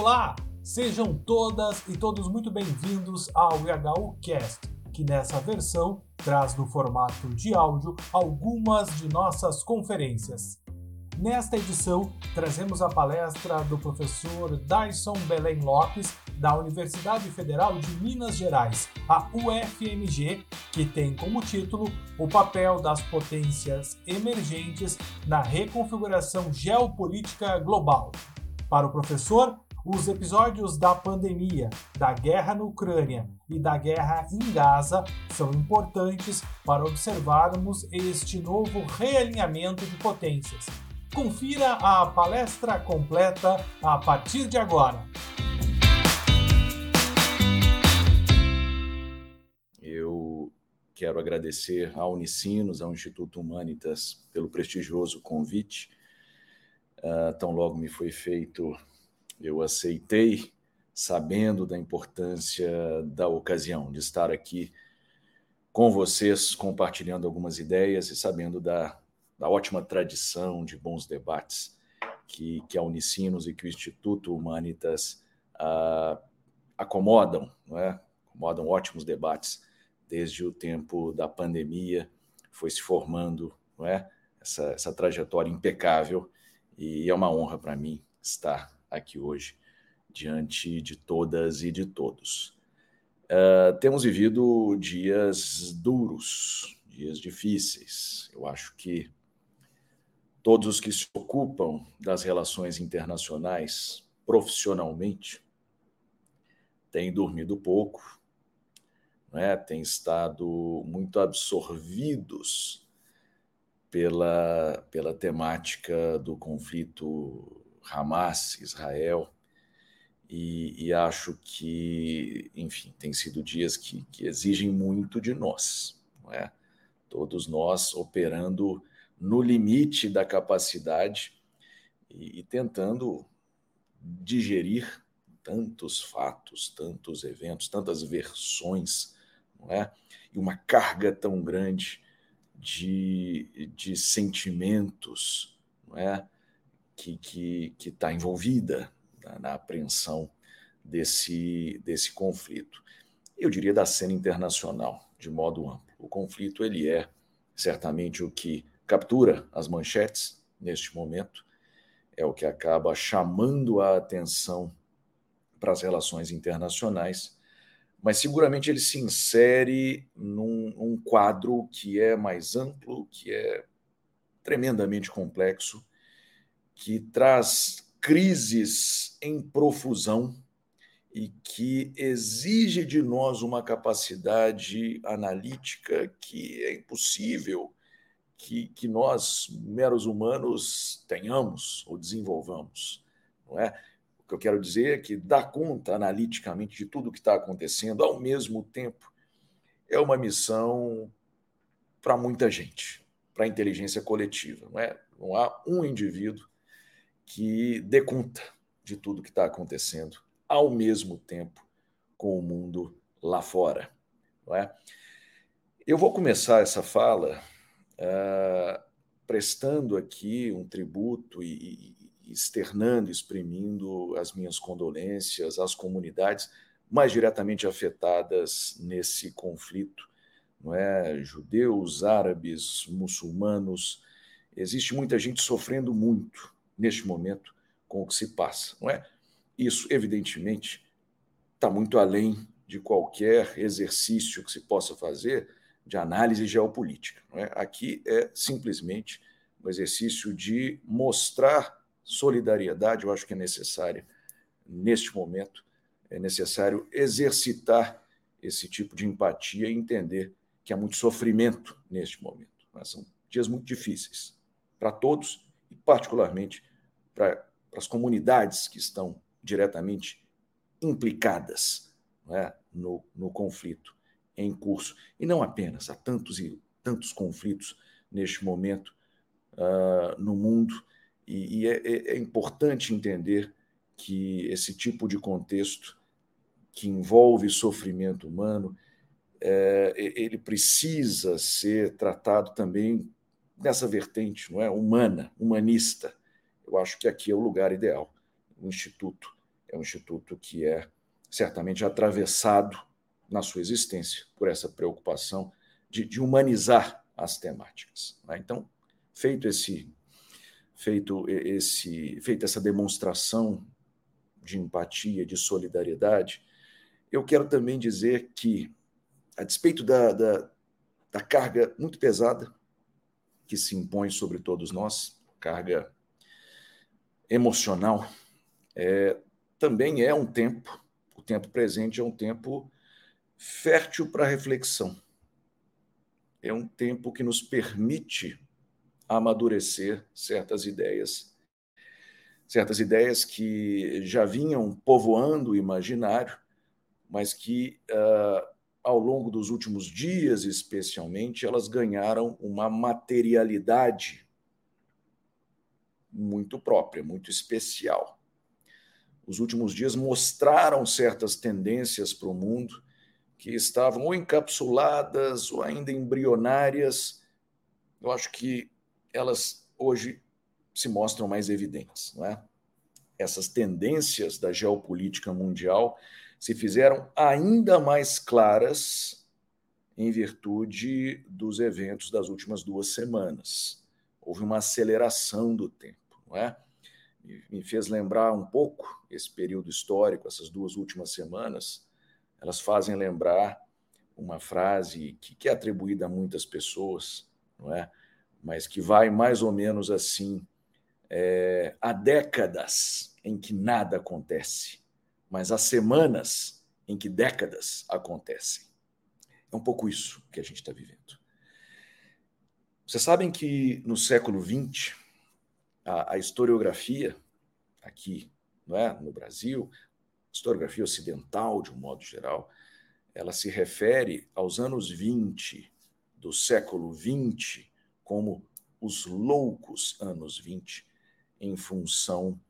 Olá, sejam todas e todos muito bem-vindos ao IHU Cast, que nessa versão traz no formato de áudio algumas de nossas conferências. Nesta edição, trazemos a palestra do professor Dyson Belém Lopes, da Universidade Federal de Minas Gerais, a UFMG, que tem como título O papel das potências emergentes na reconfiguração geopolítica global. Para o professor, os episódios da pandemia, da guerra na Ucrânia e da guerra em Gaza são importantes para observarmos este novo realinhamento de potências Confira a palestra completa a partir de agora. Eu quero agradecer à Unicinos, ao Instituto Humanitas, pelo prestigioso convite. Uh, tão logo me foi feito, eu aceitei, sabendo da importância da ocasião de estar aqui com vocês, compartilhando algumas ideias e sabendo da da ótima tradição de bons debates que, que a Unicinos e que o Instituto Humanitas uh, acomodam, não é? acomodam ótimos debates desde o tempo da pandemia, foi se formando não é? essa, essa trajetória impecável e é uma honra para mim estar aqui hoje diante de todas e de todos. Uh, temos vivido dias duros, dias difíceis. Eu acho que todos os que se ocupam das relações internacionais profissionalmente têm dormido pouco, né? têm estado muito absorvidos pela, pela temática do conflito Hamas-Israel. E, e, acho que, enfim, tem sido dias que, que exigem muito de nós, é? Todos nós operando no limite da capacidade e, e tentando digerir tantos fatos, tantos eventos, tantas versões, não é? E uma carga tão grande de, de sentimentos, não é? Que que que está envolvida na, na apreensão desse desse conflito. Eu diria da cena internacional, de modo amplo. O conflito ele é certamente o que captura as manchetes neste momento, é o que acaba chamando a atenção para as relações internacionais, mas seguramente ele se insere num, num quadro que é mais amplo, que é tremendamente complexo, que traz crises em profusão e que exige de nós uma capacidade analítica que é impossível que, que nós, meros humanos, tenhamos ou desenvolvamos. Não é? O que eu quero dizer é que dar conta analiticamente de tudo o que está acontecendo ao mesmo tempo é uma missão para muita gente, para a inteligência coletiva. Não, é? não há um indivíduo que dê conta de tudo que está acontecendo ao mesmo tempo com o mundo lá fora. Não é? Eu vou começar essa fala uh, prestando aqui um tributo e, e externando, exprimindo as minhas condolências às comunidades mais diretamente afetadas nesse conflito, não é? Judeus, árabes, muçulmanos, existe muita gente sofrendo muito neste momento com o que se passa, não é? Isso, evidentemente, está muito além de qualquer exercício que se possa fazer de análise geopolítica. É? Aqui é simplesmente um exercício de mostrar solidariedade, eu acho que é necessário neste momento, é necessário exercitar esse tipo de empatia e entender que há muito sofrimento neste momento. Né? São dias muito difíceis para todos e, particularmente, para, as comunidades que estão diretamente implicadas é? no, no conflito em curso. E não apenas, há tantos e tantos conflitos neste momento uh, no mundo, e, e é, é, é importante entender que esse tipo de contexto que envolve sofrimento humano, é, ele precisa ser tratado também nessa vertente, não é, humana, humanista. Eu acho que aqui é o lugar ideal. O instituto é um instituto que é certamente atravessado na sua existência por essa preocupação de, de humanizar as temáticas. Né? Então, feito esse, feito esse, feita essa demonstração de empatia, de solidariedade, eu quero também dizer que, a despeito da, da, da carga muito pesada que se impõe sobre todos nós, carga emocional, é, também é um tempo, o tempo presente é um tempo fértil para reflexão. É um tempo que nos permite amadurecer certas ideias. Certas ideias que já vinham povoando o imaginário, mas que, uh, ao longo dos últimos dias, especialmente, elas ganharam uma materialidade muito própria, muito especial. Os últimos dias mostraram certas tendências para o mundo que estavam ou encapsuladas ou ainda embrionárias. Eu acho que elas hoje se mostram mais evidentes, não é? Essas tendências da geopolítica mundial se fizeram ainda mais claras em virtude dos eventos das últimas duas semanas. Houve uma aceleração do tempo, não é? Me fez lembrar um pouco esse período histórico, essas duas últimas semanas, elas fazem lembrar uma frase que, que é atribuída a muitas pessoas, não é? mas que vai mais ou menos assim: é, há décadas em que nada acontece, mas há semanas em que décadas acontecem. É um pouco isso que a gente está vivendo. Vocês sabem que no século XX, a, a historiografia, aqui não é, no Brasil, historiografia ocidental, de um modo geral, ela se refere aos anos 20 do século 20 como os loucos anos 20, em função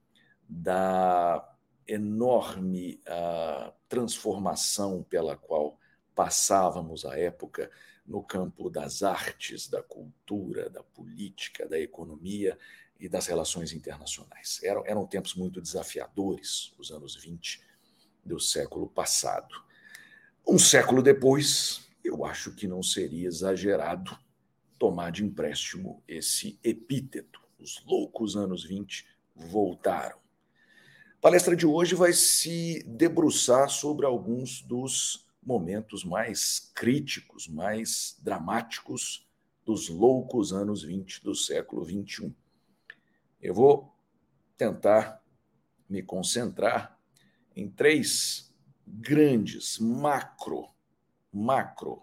da enorme uh, transformação pela qual passávamos a época no campo das artes, da cultura, da política, da economia e das relações internacionais. Eram, eram tempos muito desafiadores, os anos 20 do século passado. Um século depois, eu acho que não seria exagerado tomar de empréstimo esse epíteto. Os loucos anos 20 voltaram. A palestra de hoje vai se debruçar sobre alguns dos momentos mais críticos, mais dramáticos dos loucos anos 20 do século 21. Eu vou tentar me concentrar em três grandes macro macro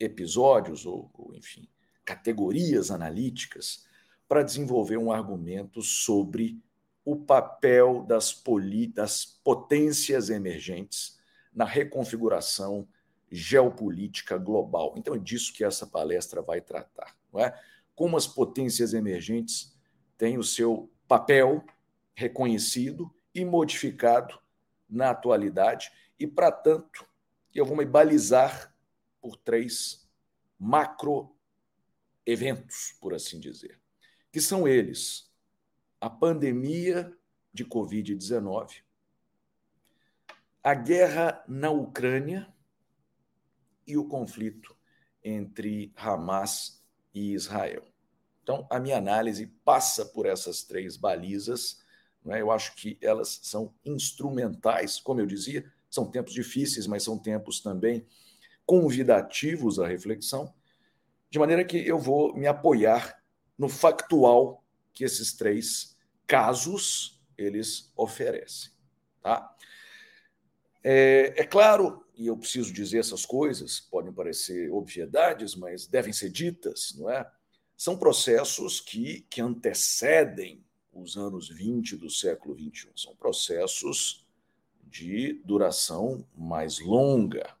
episódios ou, ou enfim, categorias analíticas para desenvolver um argumento sobre o papel das, poli, das potências emergentes na reconfiguração geopolítica global. Então é disso que essa palestra vai tratar, não é? Como as potências emergentes têm o seu papel reconhecido e modificado na atualidade e para tanto eu vou me balizar por três macro eventos, por assim dizer, que são eles: a pandemia de Covid-19, a guerra na Ucrânia e o conflito entre Hamas e Israel. Então, a minha análise passa por essas três balizas. Né? Eu acho que elas são instrumentais, como eu dizia, são tempos difíceis, mas são tempos também convidativos à reflexão, de maneira que eu vou me apoiar no factual que esses três casos eles oferecem. Tá? É, é claro, e eu preciso dizer essas coisas, podem parecer obviedades, mas devem ser ditas, não é? São processos que, que antecedem os anos 20 do século 21. São processos de duração mais longa.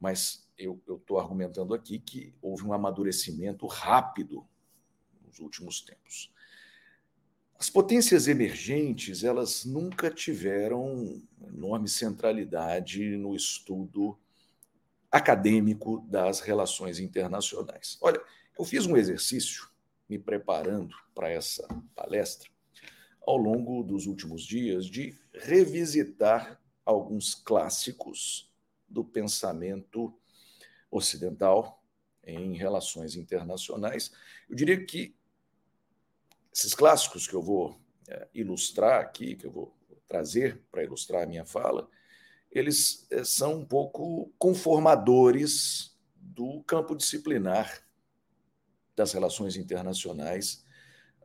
Mas eu estou argumentando aqui que houve um amadurecimento rápido nos últimos tempos. As potências emergentes, elas nunca tiveram enorme centralidade no estudo acadêmico das relações internacionais. Olha, eu fiz um exercício me preparando para essa palestra ao longo dos últimos dias de revisitar alguns clássicos do pensamento ocidental em relações internacionais. Eu diria que esses clássicos que eu vou é, ilustrar aqui, que eu vou trazer para ilustrar a minha fala, eles é, são um pouco conformadores do campo disciplinar das relações internacionais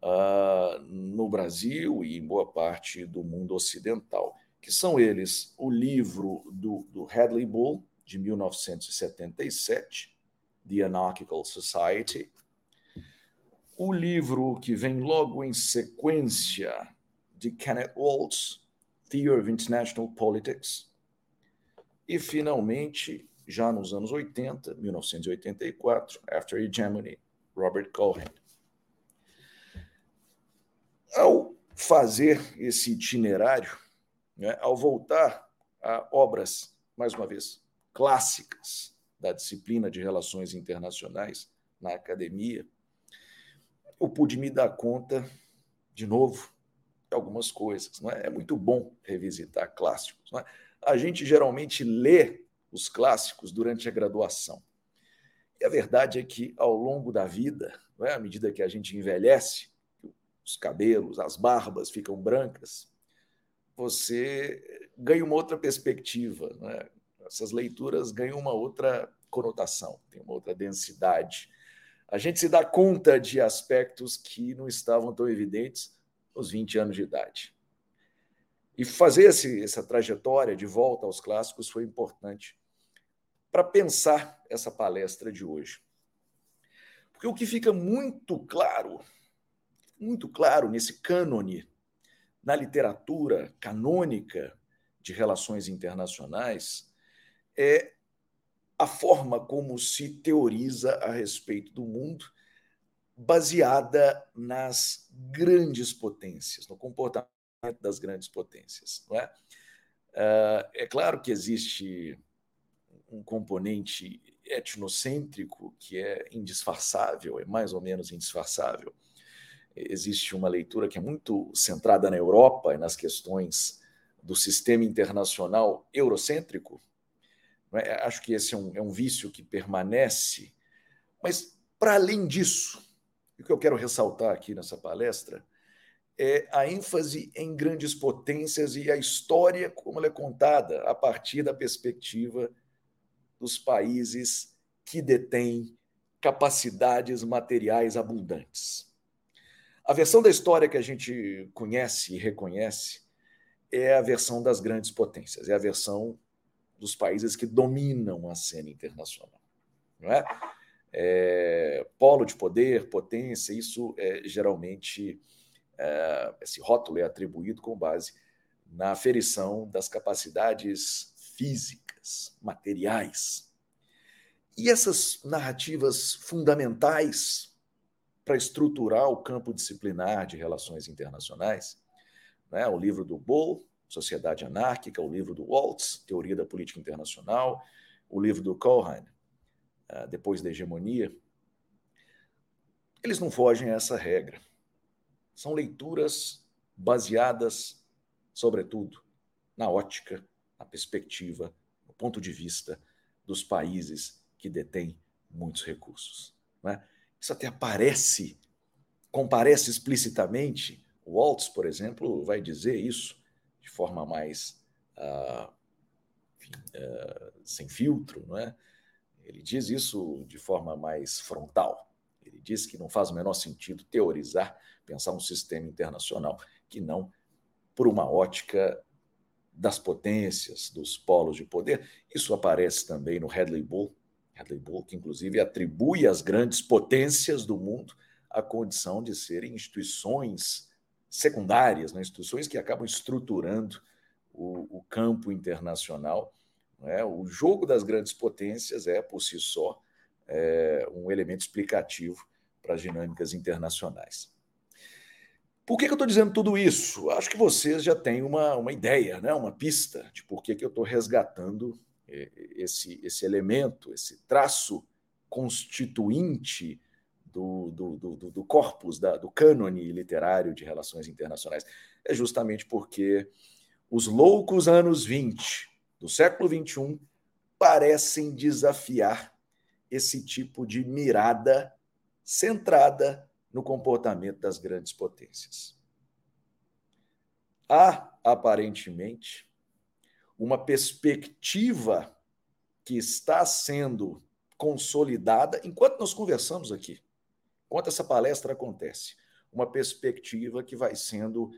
uh, no Brasil e em boa parte do mundo ocidental, que são eles o livro do, do Hadley Bull, de 1977, The Anarchical Society, o livro que vem logo em sequência de Kenneth Waltz, Theory of International Politics, e finalmente, já nos anos 80, 1984, After Hegemony, Robert Cohen. Ao fazer esse itinerário, né, ao voltar a obras, mais uma vez, clássicas da disciplina de relações internacionais na academia, eu pude me dar conta, de novo, de algumas coisas. Não é? é muito bom revisitar clássicos. É? A gente geralmente lê os clássicos durante a graduação. E a verdade é que, ao longo da vida, é? à medida que a gente envelhece, os cabelos, as barbas ficam brancas, você ganha uma outra perspectiva. É? Essas leituras ganham uma outra conotação, tem uma outra densidade. A gente se dá conta de aspectos que não estavam tão evidentes aos 20 anos de idade. E fazer esse, essa trajetória de volta aos clássicos foi importante para pensar essa palestra de hoje. Porque o que fica muito claro, muito claro nesse cânone, na literatura canônica de relações internacionais, é a forma como se teoriza a respeito do mundo, baseada nas grandes potências, no comportamento das grandes potências. Não é? Ah, é claro que existe um componente etnocêntrico que é indisfarçável, é mais ou menos indisfarçável. Existe uma leitura que é muito centrada na Europa e nas questões do sistema internacional eurocêntrico. É? Acho que esse é um, é um vício que permanece. Mas, para além disso, o que eu quero ressaltar aqui nessa palestra é a ênfase em grandes potências e a história como ela é contada a partir da perspectiva dos países que detêm capacidades materiais abundantes. A versão da história que a gente conhece e reconhece é a versão das grandes potências, é a versão dos países que dominam a cena internacional. Não é? é polo de poder, potência, isso é geralmente é, esse rótulo é atribuído com base na aferição das capacidades físicas, materiais. E essas narrativas fundamentais para estruturar o campo disciplinar de relações internacionais, né, o livro do Bull, Sociedade Anárquica, o livro do Waltz, Teoria da Política Internacional, o livro do Cohen, ah, Depois da Hegemonia, eles não fogem a essa regra. São leituras baseadas, sobretudo, na ótica, na perspectiva, ponto de vista dos países que detêm muitos recursos. É? Isso até aparece, comparece explicitamente. O Waltz, por exemplo, vai dizer isso de forma mais uh, enfim, uh, sem filtro, não é? Ele diz isso de forma mais frontal. Ele diz que não faz o menor sentido teorizar, pensar um sistema internacional que não por uma ótica das potências, dos polos de poder. Isso aparece também no Hadley Bull, Hadley Bull, que inclusive atribui às grandes potências do mundo a condição de serem instituições secundárias, né? instituições que acabam estruturando o, o campo internacional. Né? O jogo das grandes potências é, por si só, é, um elemento explicativo para as dinâmicas internacionais. Por que, que eu estou dizendo tudo isso? Acho que vocês já têm uma, uma ideia, né? uma pista de por que, que eu estou resgatando é, esse, esse elemento, esse traço constituinte do, do, do, do corpus, da, do cânone literário de relações internacionais. É justamente porque os loucos anos 20 do século 21 parecem desafiar esse tipo de mirada centrada no comportamento das grandes potências. Há, aparentemente, uma perspectiva que está sendo consolidada enquanto nós conversamos aqui, enquanto essa palestra acontece. Uma perspectiva que vai sendo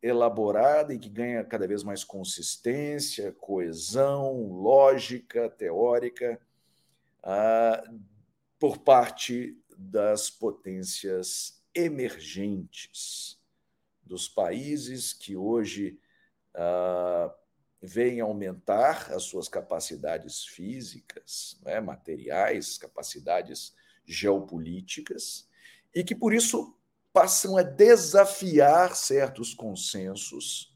elaborada e que ganha cada vez mais consistência, coesão, lógica, teórica, ah, por parte das potências emergentes, dos países que hoje ah, vêm aumentar as suas capacidades físicas, né, materiais, capacidades geopolíticas, e que por isso passam a desafiar certos consensos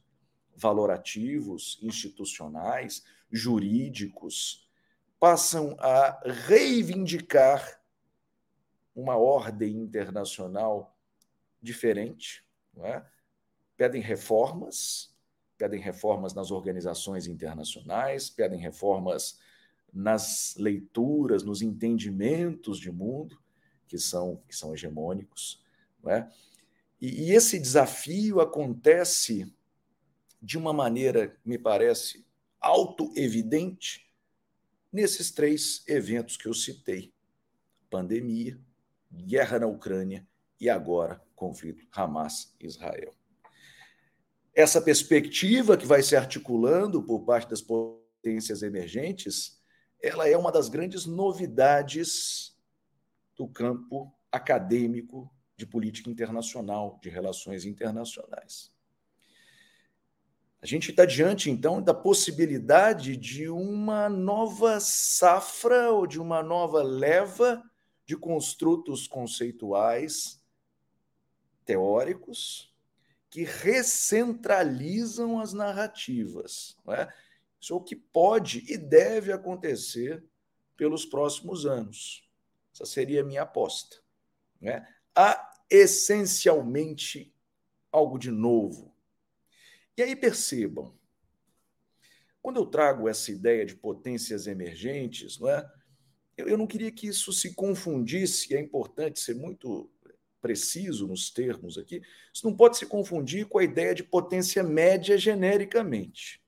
valorativos, institucionais, jurídicos, passam a reivindicar uma ordem internacional diferente, é? pedem reformas, pedem reformas nas organizações internacionais, pedem reformas nas leituras, nos entendimentos de mundo que são, que são hegemônicos. É? E, e esse desafio acontece de uma maneira, me parece, auto-evidente nesses três eventos que eu citei: pandemia, guerra na Ucrânia e agora conflito Hamas-Israel. Essa perspectiva que vai se articulando por parte das potências emergentes, ela é uma das grandes novidades do campo acadêmico de política internacional, de relações internacionais. A gente está diante, então, da possibilidade de uma nova safra ou de uma nova leva de construtos conceituais teóricos que recentralizam as narrativas. É? Isso é o que pode e deve acontecer pelos próximos anos. Essa seria a minha aposta. Né? Há essencialmente algo de novo. E aí percebam, quando eu trago essa ideia de potências emergentes, não é? Eu, eu não queria que isso se confundisse, e é importante ser muito preciso nos termos aqui, isso não pode se confundir com a ideia de potência média genericamente.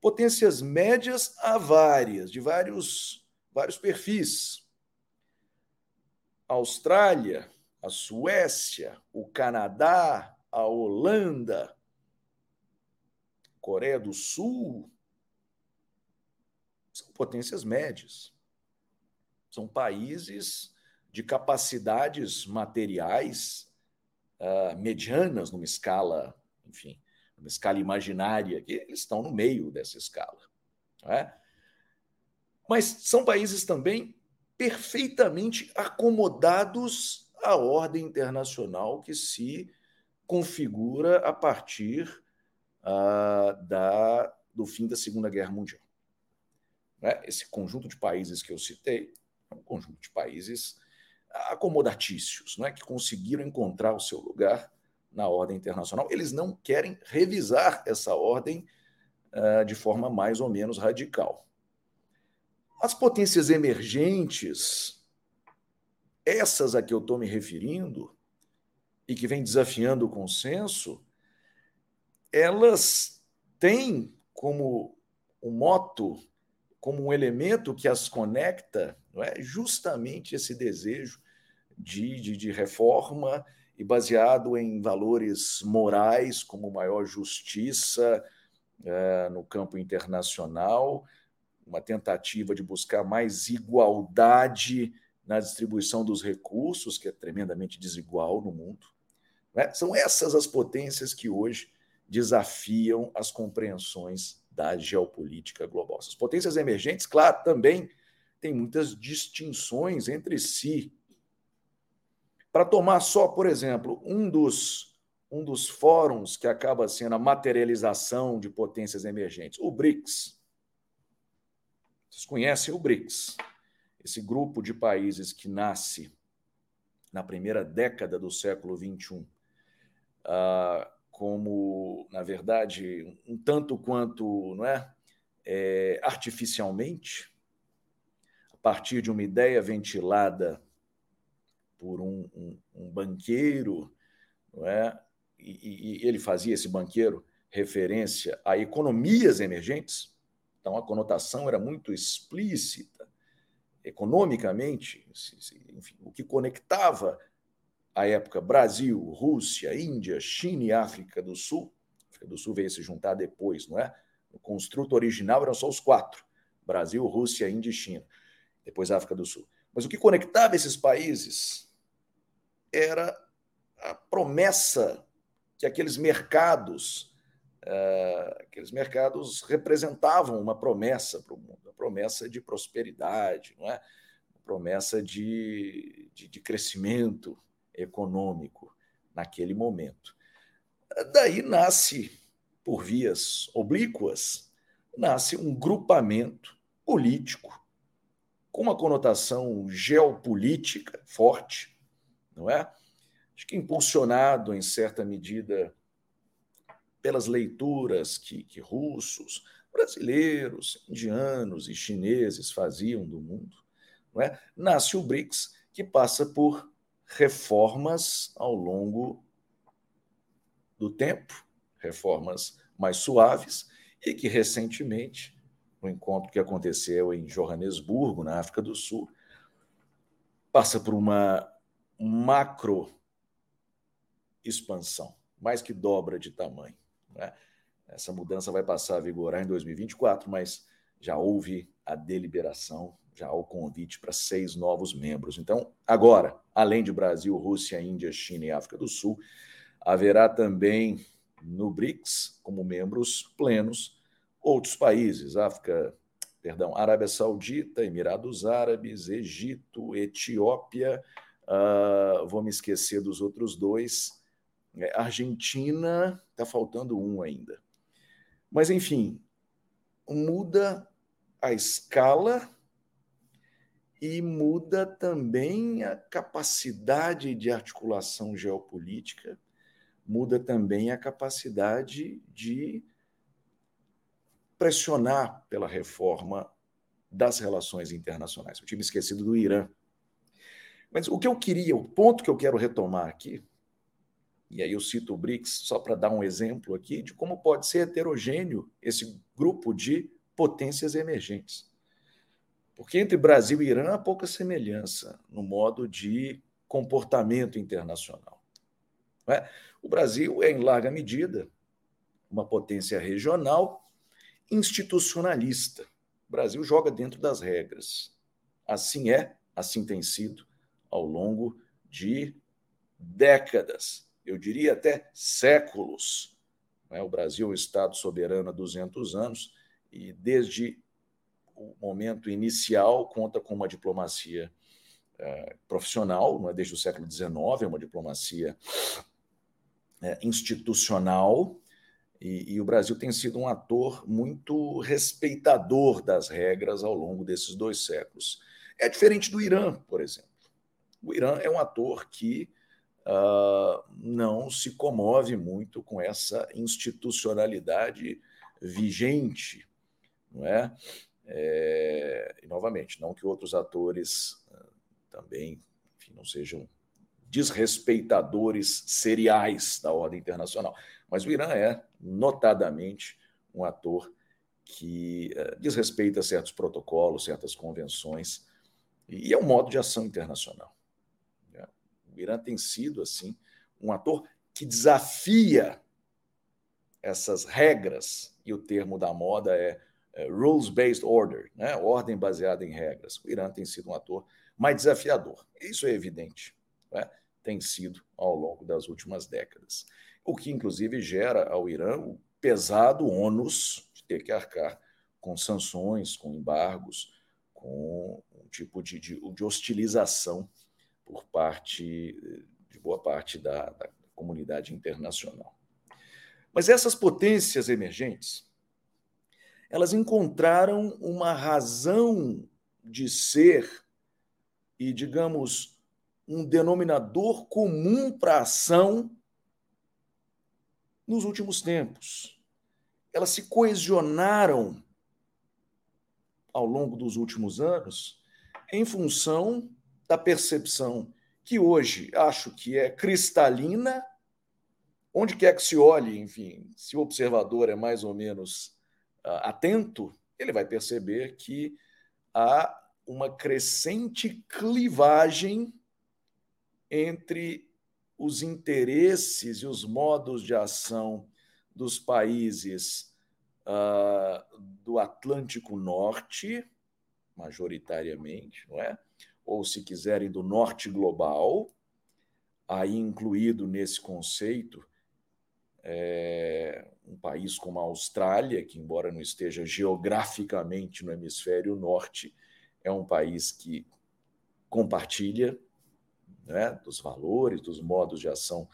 Potências médias há várias, de vários, vários perfis. A Austrália, a Suécia, o Canadá, a Holanda, Coreia do Sul, são potências médias. São países de capacidades materiais uh, medianas numa escala, enfim, numa escala imaginária, que eles estão no meio dessa escala. É? Mas são países também perfeitamente acomodados à ordem internacional que se configura a partir uh, da, do fim da Segunda Guerra Mundial. Né? Esse conjunto de países que eu citei um conjunto de países acomodatícios, não é? que conseguiram encontrar o seu lugar na ordem internacional. Eles não querem revisar essa ordem uh, de forma mais ou menos radical. As potências emergentes, essas a que eu estou me referindo, e que vem desafiando o consenso, elas têm como um moto como um elemento que as conecta, não é? justamente esse desejo de, de, de reforma e baseado em valores morais, como maior justiça é, no campo internacional, uma tentativa de buscar mais igualdade na distribuição dos recursos, que é tremendamente desigual no mundo. Né? São essas as potências que hoje desafiam as compreensões da geopolítica global. As potências emergentes, claro, também têm muitas distinções entre si. Para tomar só, por exemplo, um dos, um dos fóruns que acaba sendo a materialização de potências emergentes, o BRICS. Vocês conhecem o BRICS, esse grupo de países que nasce na primeira década do século XXI, uh, como na verdade, um tanto quanto não é, é artificialmente, a partir de uma ideia ventilada por um, um, um banqueiro, não é? E, e, ele fazia esse banqueiro referência a economias emergentes, então a conotação era muito explícita, economicamente, enfim, o que conectava a época Brasil, Rússia, Índia, China e África do Sul. A África do Sul veio se juntar depois, não é? O construto original eram só os quatro: Brasil, Rússia, Índia e China. Depois África do Sul. Mas o que conectava esses países era a promessa que aqueles mercados, uh, aqueles mercados representavam uma promessa para o mundo, a promessa de prosperidade, não é? Uma promessa de, de, de crescimento econômico naquele momento. Daí nasce, por vias oblíquas, nasce um grupamento político com uma conotação geopolítica forte, não é? Acho que impulsionado em certa medida pelas leituras que, que russos, brasileiros, indianos e chineses faziam do mundo, não é? Nasce o BRICS, que passa por reformas ao longo do tempo, reformas mais suaves, e que recentemente, no encontro que aconteceu em Joanesburgo, na África do Sul, passa por uma macro expansão, mais que dobra de tamanho. Né? Essa mudança vai passar a vigorar em 2024, mas já houve a deliberação, já o convite para seis novos membros. Então, agora, além de Brasil, Rússia, Índia, China e África do Sul, haverá também no BRICS, como membros plenos, outros países, África, perdão, Arábia Saudita, Emirados Árabes, Egito, Etiópia, uh, vou me esquecer dos outros dois, é, Argentina, está faltando um ainda. Mas, enfim, muda a escala e muda também a capacidade de articulação geopolítica, muda também a capacidade de pressionar pela reforma das relações internacionais. Eu tinha esquecido do Irã. Mas o que eu queria, o ponto que eu quero retomar aqui, e aí eu cito o BRICS só para dar um exemplo aqui de como pode ser heterogêneo esse grupo de potências emergentes. Porque entre Brasil e Irã há pouca semelhança no modo de comportamento internacional. É? O Brasil é, em larga medida, uma potência regional institucionalista. O Brasil joga dentro das regras. Assim é, assim tem sido ao longo de décadas eu diria até séculos. Né? O Brasil é um Estado soberano há 200 anos e, desde o momento inicial, conta com uma diplomacia é, profissional, não é desde o século XIX, é uma diplomacia é, institucional, e, e, o Brasil tem sido um ator muito respeitador das regras ao longo desses dois séculos. É diferente do Irã, por exemplo. O Irã é um ator que uh, não se comove muito com essa institucionalidade vigente, não é? É e novamente, não que outros atores uh, também enfim, não sejam desrespeitadores seriais da ordem internacional, mas o Irã é notadamente um ator que uh, desrespeita certos protocolos, certas convenções, e é um modo de ação internacional. O Irã tem sido, assim, um ator que desafia essas regras, e o termo da moda é rules-based order, né? ordem baseada em regras. O Irã tem sido um ator mais desafiador. Isso é evidente, né? tem sido ao longo das últimas décadas. O que, inclusive, gera ao Irã o pesado ônus de ter que arcar com sanções, com embargos, com um tipo de, de, de hostilização por parte de boa parte da, da comunidade internacional. Mas essas potências emergentes, elas encontraram uma razão de ser e, digamos, um denominador comum para a ação nos últimos tempos. Elas se coesionaram ao longo dos últimos anos em função da percepção que hoje acho que é cristalina, onde quer que se olhe, enfim, se o observador é mais ou menos atento, ele vai perceber que há uma crescente clivagem entre os interesses e os modos de ação dos países uh, do Atlântico Norte, majoritariamente, não é? Ou, se quiserem, do Norte Global, aí incluído nesse conceito é, um país como a Austrália, que, embora não esteja geograficamente no hemisfério norte, é um país que compartilha né, dos valores, dos modos de ação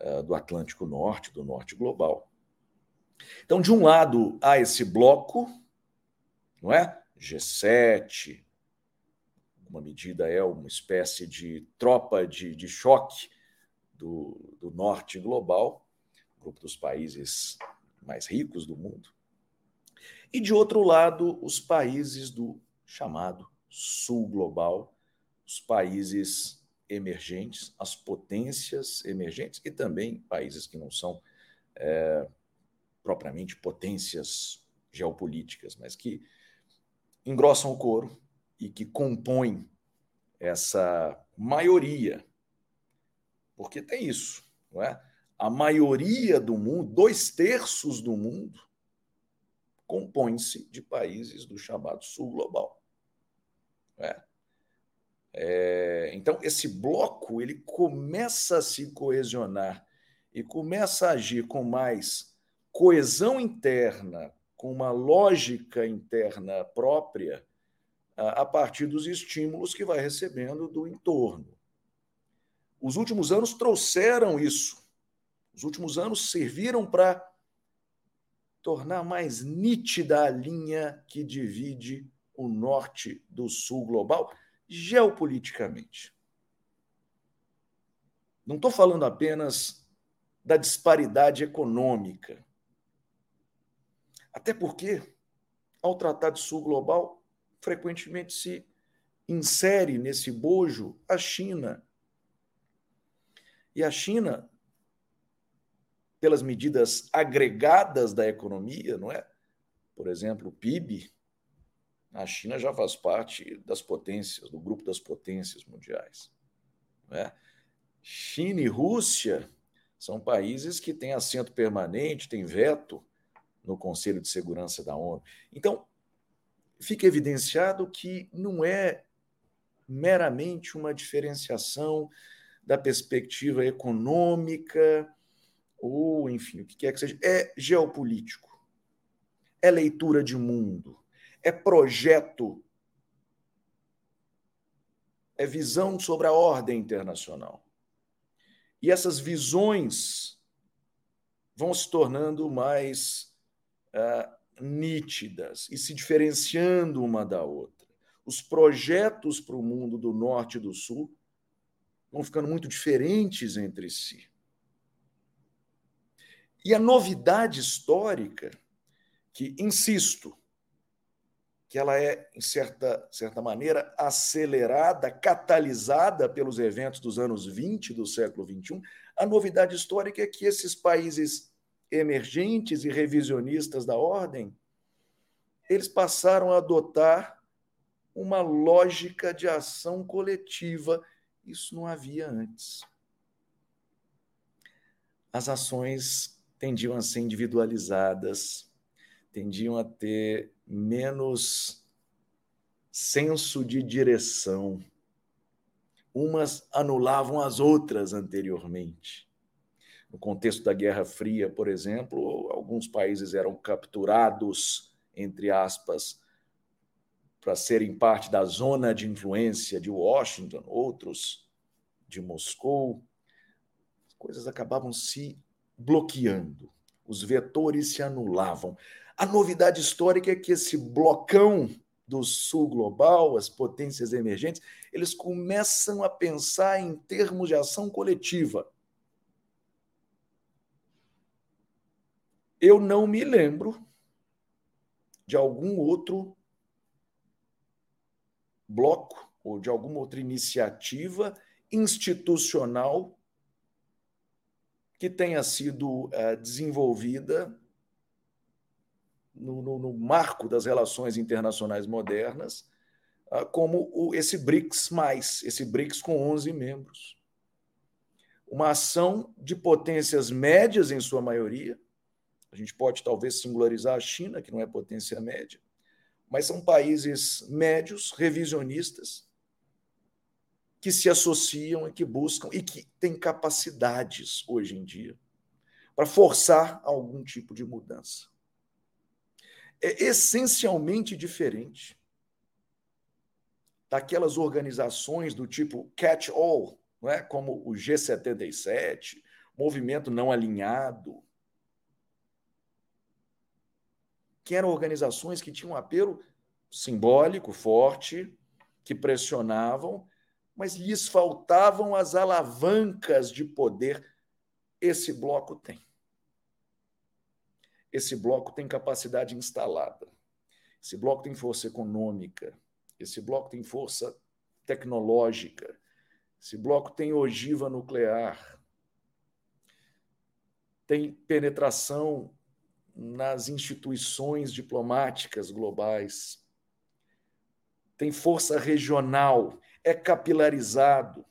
uh, do Atlântico Norte, do Norte Global. Então, de um lado, há esse bloco, não é? G7, uma medida é uma espécie de tropa de, de choque do, do norte global, grupo dos países mais ricos do mundo. E de outro lado, os países do chamado sul global, os países emergentes, as potências emergentes e também países que não são é, propriamente potências geopolíticas, mas que engrossam o couro e que compõem essa maioria. Porque tem isso, não é? A maioria do mundo, dois terços do mundo, compõe-se de países do chamado sul global. É. É, então, esse bloco ele começa a se coesionar e começa a agir com mais coesão interna, com uma lógica interna própria, a, a partir dos estímulos que vai recebendo do entorno. Os últimos anos trouxeram isso. Os últimos anos serviram para tornar mais nítida a linha que divide o norte do sul global geopoliticamente. Não estou falando apenas da disparidade econômica. Até porque, ao tratar de sul global, frequentemente se insere nesse bojo a China. E a China, pelas medidas agregadas da economia, não é? Por exemplo, o PIB, a China já faz parte das potências, do grupo das potências mundiais. Né? China e Rússia são países que têm assento permanente, têm veto no Conselho de Segurança da ONU. Então, fica evidenciado que não é meramente uma diferenciação da perspectiva econômica ou, enfim, o que quer que seja, é geopolítico, é leitura de mundo, é projeto, é visão sobre a ordem internacional. E essas visões vão se tornando mais uh, nítidas e se diferenciando uma da outra. Os projetos para o mundo do norte e do sul vão ficando muito diferentes entre si. E a novidade histórica, que, insisto, que ela é, em certa, certa maneira, acelerada, catalisada pelos eventos dos anos 20 do século 21. A novidade histórica é que esses países emergentes e revisionistas da ordem, eles passaram a adotar uma lógica de ação coletiva. Isso não havia antes. As ações tendiam a ser individualizadas, tendiam a ter menos senso de direção. Umas anulavam as outras anteriormente. No contexto da Guerra Fria, por exemplo, alguns países eram capturados, entre aspas, para serem parte da zona de influência de Washington, outros de Moscou. As coisas acabavam se bloqueando, os vetores se anulavam. A novidade histórica é que esse blocão do sul global, as potências emergentes, eles começam a pensar em termos de ação coletiva. eu não me lembro de algum outro bloco ou de alguma outra iniciativa institucional que tenha sido uh, desenvolvida no, no, no, marco das relações internacionais modernas, uh, como o, esse BRICS, mais, esse BRICS com 11 membros. Uma ação de potências médias, em sua maioria. A gente pode talvez singularizar a China, que não é potência média, mas são países médios, revisionistas, que se associam e que buscam e que têm capacidades hoje em dia para forçar algum tipo de mudança. É essencialmente diferente daquelas organizações do tipo catch-all, não é? como o G77, Movimento Não Alinhado, que eram organizações que tinham um apelo simbólico forte, que pressionavam mas lhes faltavam as alavancas de poder. Esse bloco tem. Esse bloco tem capacidade instalada. Esse bloco tem força econômica. Esse bloco tem força tecnológica. Esse bloco tem ogiva nuclear. Tem penetração nas instituições diplomáticas globais. Tem força regional é capilarizado,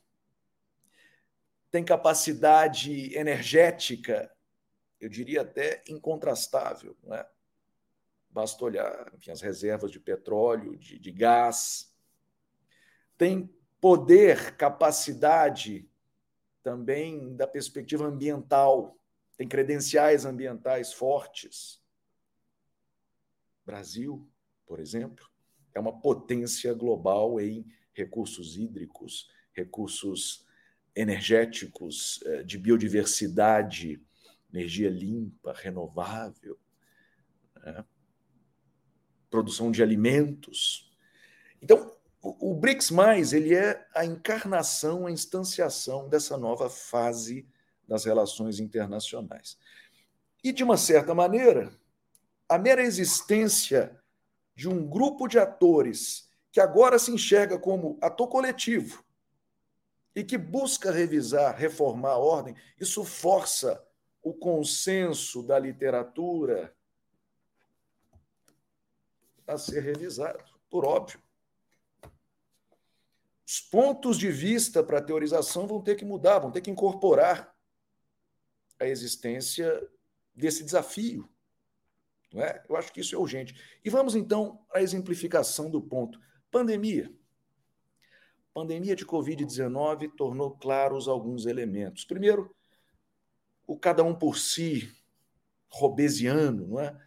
tem capacidade energética, eu diria até incontrastável. Não é? Basta olhar enfim, as reservas de petróleo, de, de gás. Tem poder, capacidade também da perspectiva ambiental, tem credenciais ambientais fortes. Brasil, por exemplo, é uma potência global em recursos hídricos, recursos energéticos, eh, de biodiversidade, energia limpa, renovável, né? produção de alimentos. Então, o, BRICS mais ele é a encarnação, a instanciação dessa nova fase das relações internacionais. E de uma certa maneira, a mera existência de um grupo de atores que agora se enxerga como ator coletivo e que busca revisar, reformar a ordem, isso força o consenso da literatura a ser revisado, por óbvio. Os pontos de vista para a teorização vão ter que mudar, vão ter que incorporar a existência desse desafio. Não é? Eu acho que isso é urgente. E vamos então à exemplificação do ponto. Pandemia. Pandemia de Covid-19 tornou claros alguns elementos. Primeiro, o cada um por si, robesiano, não é?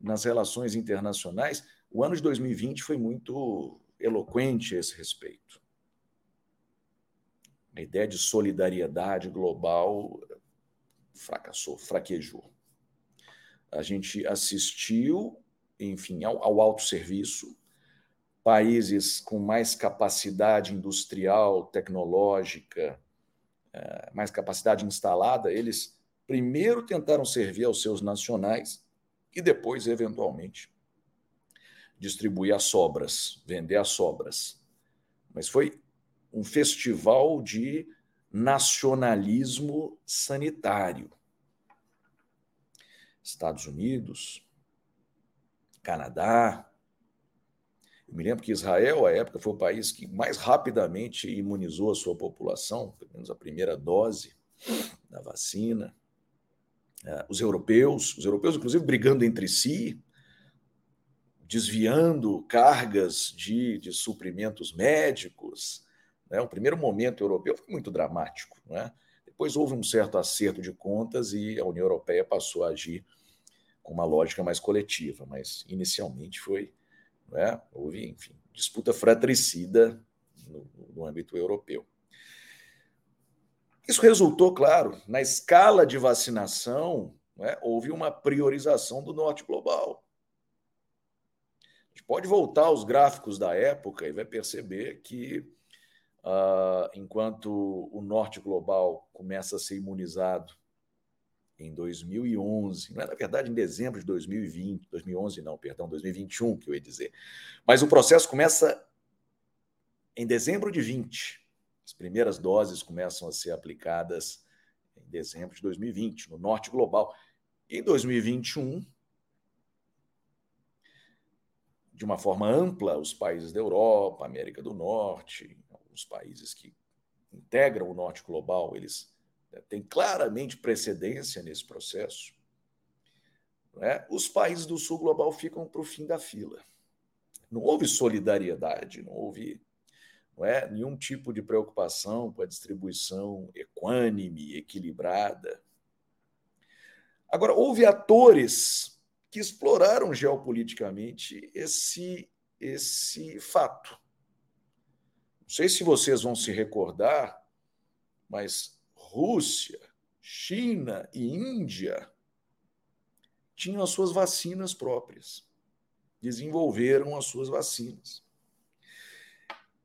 nas relações internacionais. O ano de 2020 foi muito eloquente a esse respeito. A ideia de solidariedade global fracassou, fraquejou. A gente assistiu, enfim, ao, ao autosserviço, países com mais capacidade industrial, tecnológica, é, mais capacidade instalada, eles primeiro tentaram servir aos seus nacionais e depois, eventualmente, distribuir as sobras, vender as sobras. Mas foi um festival de nacionalismo sanitário. Estados Unidos, Canadá, eu me lembro que Israel, à época, foi o país que mais rapidamente imunizou a sua população, pelo menos a primeira dose da vacina. É, os europeus, os europeus, inclusive, brigando entre si, desviando cargas de, de suprimentos médicos. Né? O primeiro momento europeu foi muito dramático. Né? Depois houve um certo acerto de contas e a União Europeia passou a agir com uma lógica mais coletiva, mas inicialmente foi né? Houve, enfim, disputa fratricida no, no âmbito europeu. Isso resultou, claro, na escala de vacinação, né, houve uma priorização do norte global. A gente pode voltar aos gráficos da época e vai perceber que, uh, enquanto o norte global começa a ser imunizado em 2011, não é na verdade em dezembro de 2020, 2011 não, perdão, 2021 que eu ia dizer. Mas o processo começa em dezembro de 20. As primeiras doses começam a ser aplicadas em dezembro de 2020, no norte global. Em 2021, de uma forma ampla, os países da Europa, América do Norte, os países que integram o norte global, eles têm claramente precedência nesse processo. Né? Os países do sul global ficam para o fim da fila. Não houve solidariedade, não houve não é, nenhum tipo de preocupação com a distribuição equânime, equilibrada. Agora, houve atores que exploraram geopoliticamente esse, esse fato. Não sei se vocês vão se recordar, mas Rússia, China e Índia tinham as suas vacinas próprias, desenvolveram as suas vacinas.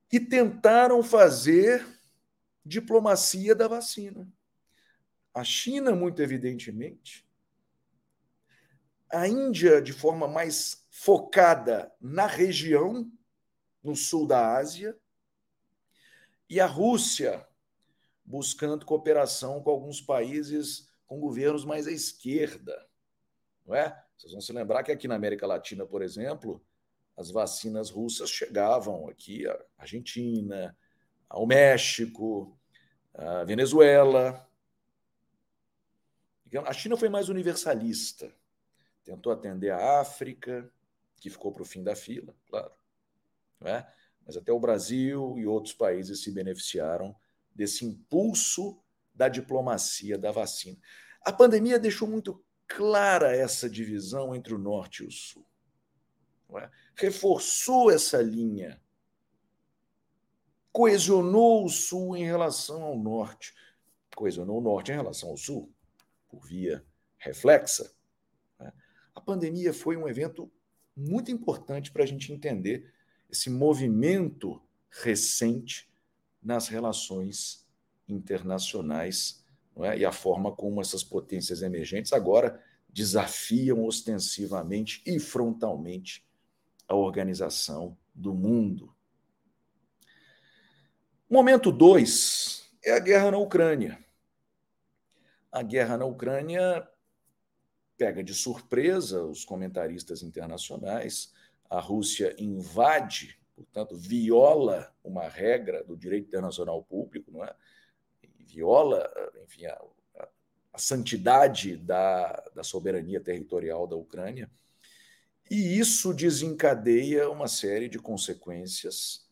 E tentaram fazer diplomacia da vacina. A China, muito evidentemente, a Índia de forma mais focada na região, no sul da Ásia, e a Rússia buscando cooperação com alguns países com governos mais à esquerda, não é? Vocês vão se lembrar que aqui na América Latina, por exemplo, as vacinas russas chegavam aqui à Argentina, ao México, à Venezuela. A China foi mais universalista tentou atender a África, que ficou para o fim da fila, claro. É? Mas até o Brasil e outros países se beneficiaram desse impulso da diplomacia da vacina. A pandemia deixou muito clara essa divisão entre o norte e o sul. É? Reforçou essa linha. Coesionou o sul em relação ao norte. Coesionou o norte em relação ao sul, por via reflexa. A pandemia foi um evento muito importante para a gente entender esse movimento recente nas relações internacionais é? e a forma como essas potências emergentes agora desafiam ostensivamente e frontalmente a organização do mundo. Momento 2 é a guerra na Ucrânia. A guerra na Ucrânia pega de surpresa os comentaristas internacionais. A Rússia invade, portanto, viola uma regra do direito internacional público, não é? viola, enfim, a, a, a santidade da, da soberania territorial da Ucrânia. E isso desencadeia uma série de consequências.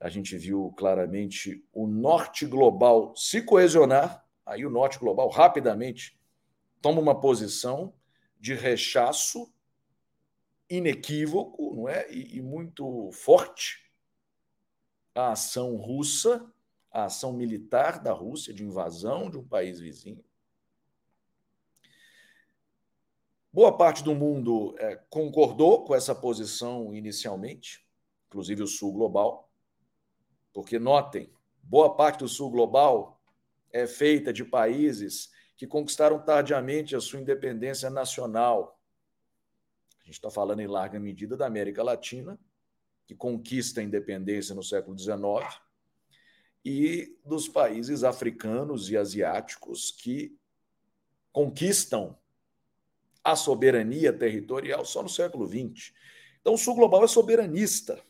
A gente viu claramente o norte global se coesionar, aí o norte global rapidamente toma uma posição de rechaço inequívoco não é? e, e muito forte à ação russa, à ação militar da Rússia de invasão de um país vizinho. Boa parte do mundo é, concordou com essa posição inicialmente, inclusive o Sul Global, porque notem, boa parte do Sul Global é feita de países que conquistaram tardiamente a sua independência nacional. A gente está falando em larga medida da América Latina, que conquista a independência no século XIX, e dos países africanos e asiáticos que conquistam a soberania territorial só no século XX. Então, o Sul Global é soberanista.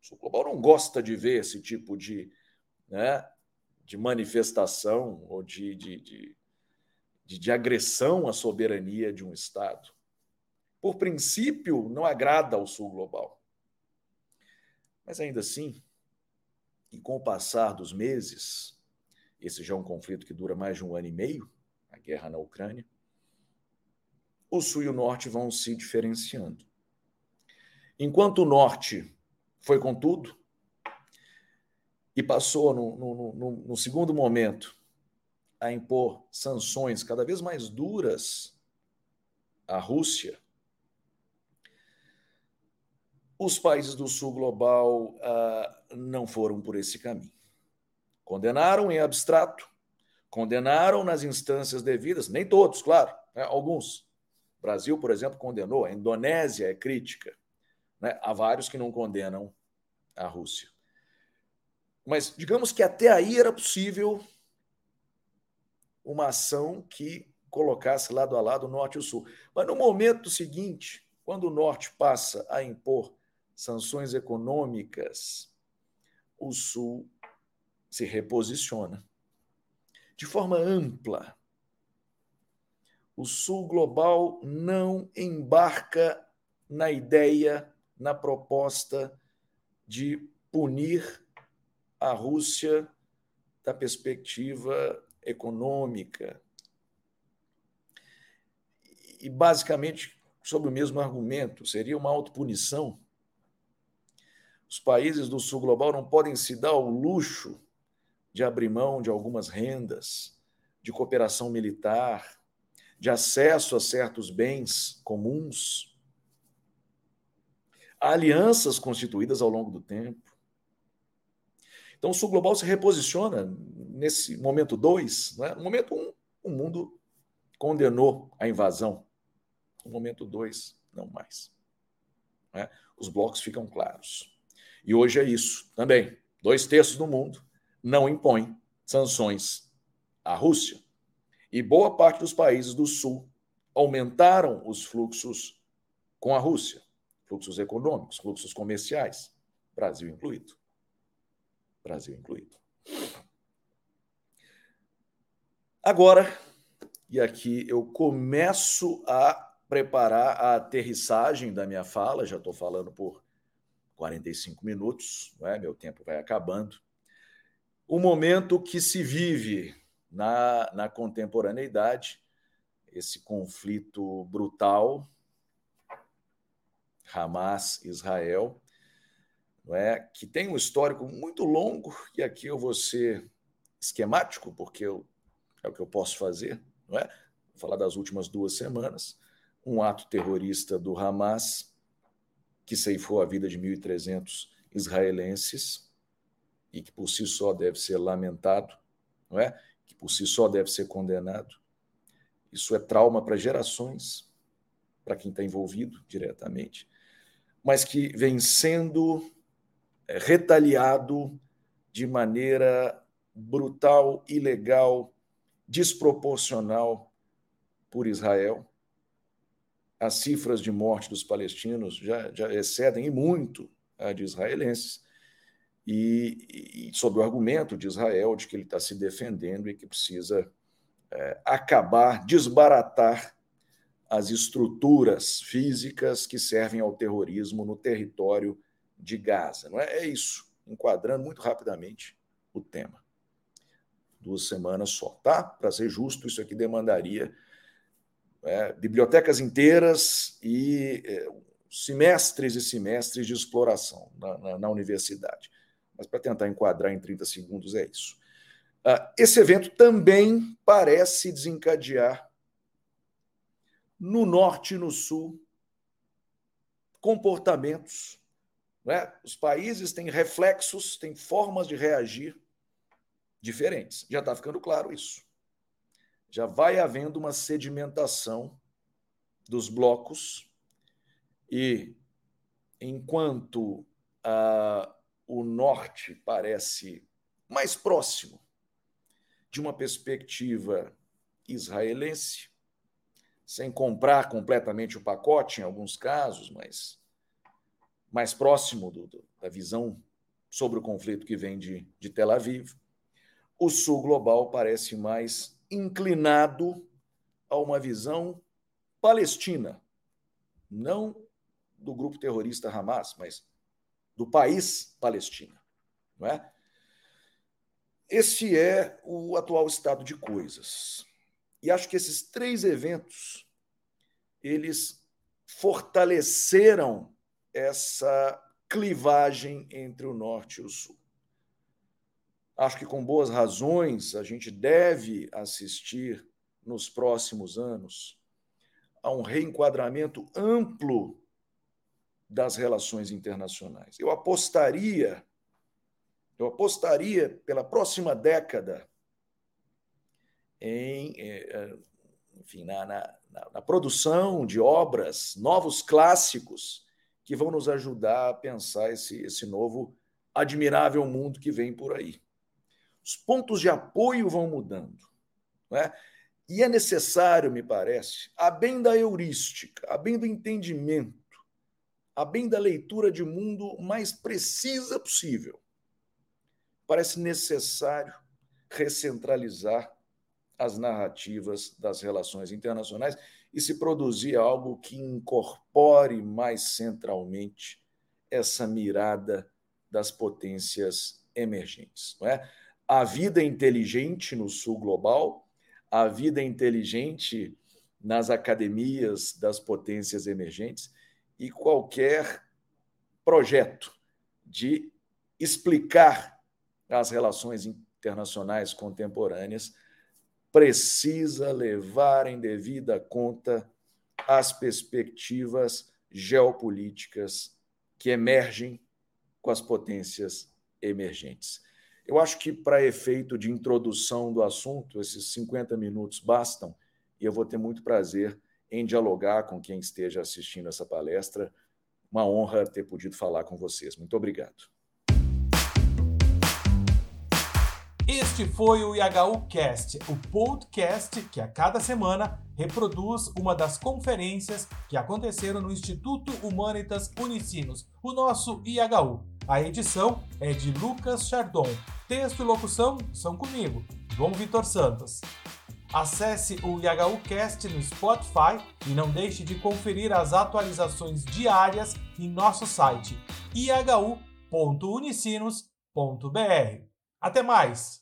O Sul Global não gosta de ver esse tipo de né, de manifestação ou de, de, de, de, de agressão à soberania de um Estado. Por princípio, não agrada ao Sul global. Mas ainda assim, e com o passar dos meses, esse já é um conflito que dura mais de um ano e meio, a guerra na Ucrânia, o Sul e o Norte vão se diferenciando. Enquanto o Norte foi com tudo, e passou, no, no, no, no segundo momento, a impor sanções cada vez mais duras à Rússia, os países do sul global uh, não foram por esse caminho. Condenaram em abstrato, condenaram nas instâncias devidas, nem todos, claro, né? alguns. O Brasil, por exemplo, condenou, a Indonésia é crítica. Né? Há vários que não condenam a Rússia. Mas digamos que até aí era possível uma ação que colocasse lado a lado o norte e o sul. Mas no momento seguinte, quando o norte passa a impor sanções econômicas, o sul se reposiciona de forma ampla. O Sul Global não embarca na ideia, na proposta de punir a Rússia da perspectiva econômica. E basicamente sob o mesmo argumento, seria uma autopunição. Os países do Sul Global não podem se dar ao luxo de abrir mão de algumas rendas, de cooperação militar, de acesso a certos bens comuns, Há alianças constituídas ao longo do tempo. Então, o Sul Global se reposiciona nesse momento 2. Né? No momento 1, um, o mundo condenou a invasão. No momento 2, não mais. Né? Os blocos ficam claros. E hoje é isso também. Dois terços do mundo não impõe sanções à Rússia. E boa parte dos países do Sul aumentaram os fluxos com a Rússia, fluxos econômicos, fluxos comerciais, Brasil incluído. Brasil incluído. Agora, e aqui eu começo a preparar a aterrissagem da minha fala, já estou falando por 45 minutos, não é? meu tempo vai acabando o momento que se vive na, na contemporaneidade, esse conflito brutal, Hamas-Israel, não é? que tem um histórico muito longo, e aqui eu vou ser esquemático, porque eu, é o que eu posso fazer, não é? Vou falar das últimas duas semanas. Um ato terrorista do Hamas que ceifou a vida de 1.300 israelenses, e que por si só deve ser lamentado, não é? Que por si só deve ser condenado. Isso é trauma para gerações, para quem está envolvido diretamente, mas que vem sendo é, retaliado de maneira brutal, ilegal, desproporcional por Israel. As cifras de morte dos palestinos já, já excedem muito a de israelenses e, e sob o argumento de Israel de que ele está se defendendo e que precisa é, acabar, desbaratar as estruturas físicas que servem ao terrorismo no território de Gaza. Não é? é isso, enquadrando muito rapidamente o tema. Duas semanas só, tá? Para ser justo, isso aqui demandaria é, bibliotecas inteiras e é, semestres e semestres de exploração na, na, na universidade mas para tentar enquadrar em 30 segundos é isso. Uh, esse evento também parece desencadear no norte e no sul comportamentos. Né? Os países têm reflexos, têm formas de reagir diferentes. Já está ficando claro isso. Já vai havendo uma sedimentação dos blocos e enquanto uh, o norte parece mais próximo de uma perspectiva israelense, sem comprar completamente o pacote em alguns casos, mas mais próximo do, do, da visão sobre o conflito que vem de, de Tel Aviv. O sul global parece mais inclinado a uma visão palestina, não do grupo terrorista Hamas, mas do país Palestina. Não é? Esse é o atual estado de coisas. E acho que esses três eventos eles fortaleceram essa clivagem entre o norte e o sul. Acho que com boas razões a gente deve assistir nos próximos anos a um reenquadramento amplo das relações internacionais. Eu apostaria, eu apostaria pela próxima década em, é, enfim, na, na, na produção de obras, novos clássicos que vão nos ajudar a pensar esse, esse novo admirável mundo que vem por aí. Os pontos de apoio vão mudando. Não é? E é necessário, me parece, a bem da heurística, a bem do entendimento, a bem da leitura de mundo mais precisa possível. Parece necessário recentralizar as narrativas das relações internacionais e se produzir algo que incorpore mais centralmente essa mirada das potências emergentes. Não é? A vida inteligente no sul global, a vida inteligente nas academias das potências emergentes e qualquer projeto de explicar as relações internacionais contemporâneas precisa levar em devida conta as perspectivas geopolíticas que emergem com as potências emergentes. Eu acho que, para efeito de introdução do assunto, esses 50 minutos bastam e eu vou ter muito prazer em dialogar com quem esteja assistindo essa palestra. Uma honra ter podido falar com vocês. Muito obrigado. Este foi o IHU Cast, o podcast que a cada semana reproduz uma das conferências que aconteceram no Instituto Humanitas Unicinos, o nosso IHU. A edição é de Lucas Chardon. Texto e locução são comigo, João Vitor Santos. Acesse o IHUcast no Spotify e não deixe de conferir as atualizações diárias em nosso site ihu.unicinos.br. Até mais!